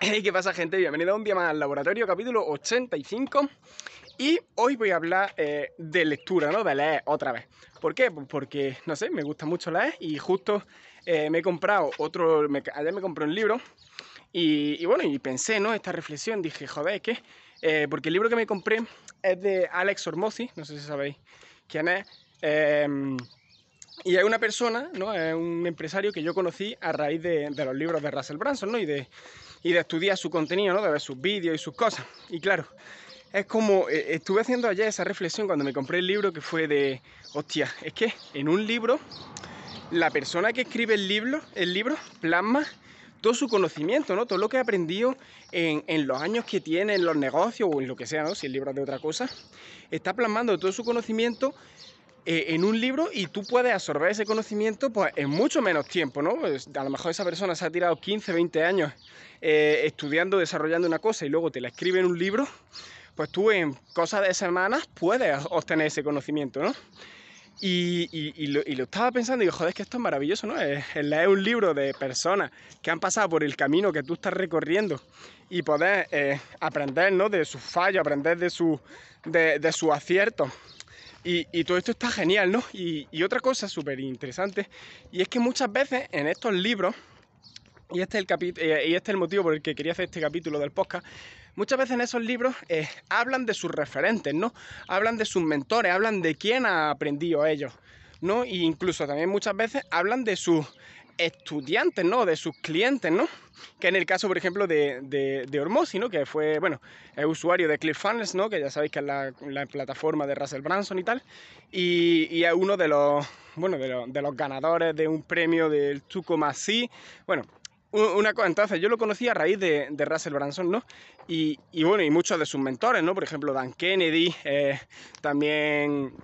Hey, ¿qué pasa gente? Bienvenido un día más al laboratorio, capítulo 85 Y hoy voy a hablar eh, de lectura, ¿no? De leer otra vez ¿Por qué? Pues porque, no sé, me gusta mucho leer Y justo eh, me he comprado otro, ayer me compré un libro y, bueno, y pensé, ¿no? Esta reflexión, dije, joder, ¿qué? Eh, porque el libro que me compré es de Alex Ormosi, no sé si sabéis quién es em, y hay una persona, ¿no? Es un empresario que yo conocí a raíz de, los libros de Russell Branson, ¿no? Y de, y de estudiar su contenido, ¿no? De ver sus vídeos y sus cosas. Y claro, es como, eh, estuve haciendo ayer esa reflexión cuando me compré el libro que fue de, hostia, es que en un libro, la persona que escribe el libro, el libro plasma todo su conocimiento, ¿no? Todo lo que ha aprendido en, en, los años que tiene en los negocios o en lo que sea, ¿no? Si el libro es de otra cosa, está plasmando todo su conocimiento eh, en un libro y tú puedes absorber ese conocimiento pues, en mucho menos tiempo, ¿no? Pues, a lo mejor esa persona se ha tirado 15, 20 años eh, estudiando, desarrollando una cosa y luego te la escribe en un libro, pues tú en cosas de semanas puedes obtener ese conocimiento, ¿no? Y, lo, estaba pensando y digo, joder, que esto es maravilloso, ¿no? Es, leer un libro de personas que han pasado por el camino que tú estás recorriendo y poder eh, aprender, ¿no? De sus fallos, aprender de, su, de, de sus aciertos. Y, todo esto está genial, ¿no? Y, otra cosa súper interesante, y es que muchas veces en estos libros, y este, es el eh, y este es el motivo por el que quería hacer este capítulo del podcast, muchas veces en esos libros eh, hablan de sus referentes, ¿no? Hablan de sus mentores, hablan de quién ha aprendido ellos, ¿no? E incluso también muchas veces hablan de sus estudiantes, ¿no? De sus clientes, ¿no? Que en el caso, por ejemplo, de, de, Ormosi, ¿no? Que fue, bueno, es usuario de ClearFunnels, ¿no? Que ya sabéis que es la, plataforma de Russell Branson y tal. Y, y es uno de los, bueno, de los, ganadores de un premio del 2,C. Bueno, una cosa, entonces yo lo conocí a raíz de, de Russell Branson, ¿no? Y, y, bueno, y muchos de sus mentores, ¿no? Por ejemplo, Dan Kennedy, eh, también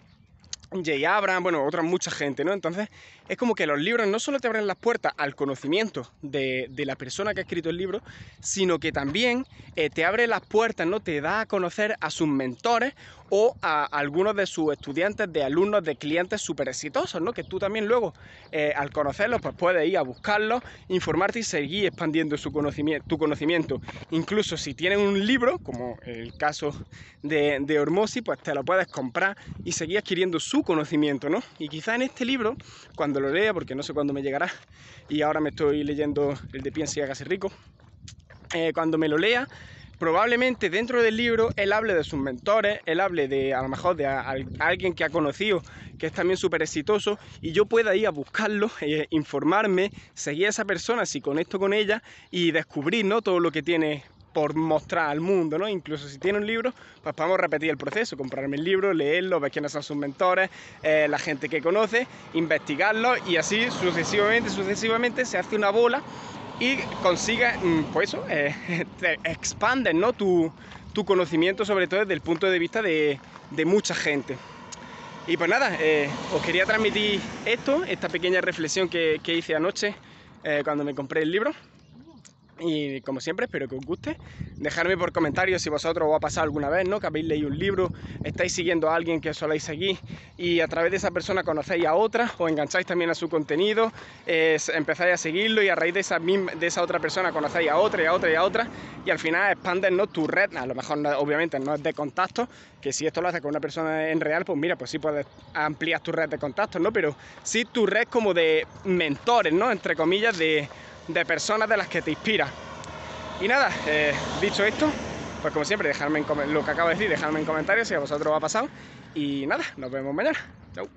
Jay Abraham, bueno, otra mucha gente, ¿no? Entonces, es como que los libros no solo te abren las puertas al conocimiento de, la persona que ha escrito el libro, sino que también eh, te abre las puertas, ¿no? Te da a conocer a sus mentores o a algunos de sus estudiantes, de alumnos, de clientes súper exitosos, ¿no? Que tú también luego, eh, al conocerlos, pues puedes ir a buscarlos, informarte y seguir expandiendo su tu conocimiento. Incluso si tienen un libro, como el caso de, de Ormosi, pues te lo puedes comprar y seguir adquiriendo su conocimiento, ¿no? Y quizá en este libro, cuando lo lea, porque no sé cuándo me llegará, y ahora me estoy leyendo el de Piensa y hágase rico, eh, cuando me lo lea, probablemente dentro del libro él hable de sus mentores, él hable de a lo mejor de alguien que ha conocido que es también súper exitoso y yo pueda ir a buscarlo, eh, informarme, seguir a esa persona si conecto con ella y descubrir ¿no? todo lo que tiene por mostrar al mundo, ¿no? Incluso si tiene un libro, pues podemos repetir el proceso, comprarme el libro, leerlo, ver quiénes son sus mentores, eh, la gente que conoce, investigarlo y así sucesivamente, sucesivamente se hace una bola y consigue, mm, pues eso, eh, ¿no? Tu, conocimiento, sobre todo desde el punto de vista de, mucha gente. Y pues nada, eh, os quería transmitir esto, esta pequeña reflexión que, que hice anoche cuando me compré el libro. Y como siempre, espero que os guste. Dejadme por comentarios si vosotros os ha pasado alguna vez, ¿no? Que habéis leído un libro, estáis siguiendo a alguien que soléis seguir y a través de esa persona conocéis a otra, o engancháis también a su contenido, empezáis a seguirlo y a raíz de esa, de esa otra persona conocéis a otra y a otra y a otra y al final expandes ¿no? tu red, a lo mejor obviamente no es de contacto, que si esto lo haces con una persona en real, pues mira, pues sí puedes ampliar tu red de contactos, ¿no? Pero sí tu red como de mentores, ¿no? Entre comillas, de de personas de las que te inspira. Y nada, eh, dicho esto, pues como siempre, dejadme en lo que acabo de decir, dejadme en comentarios si a vosotros os ha pasado. Y nada, nos vemos mañana. Chao.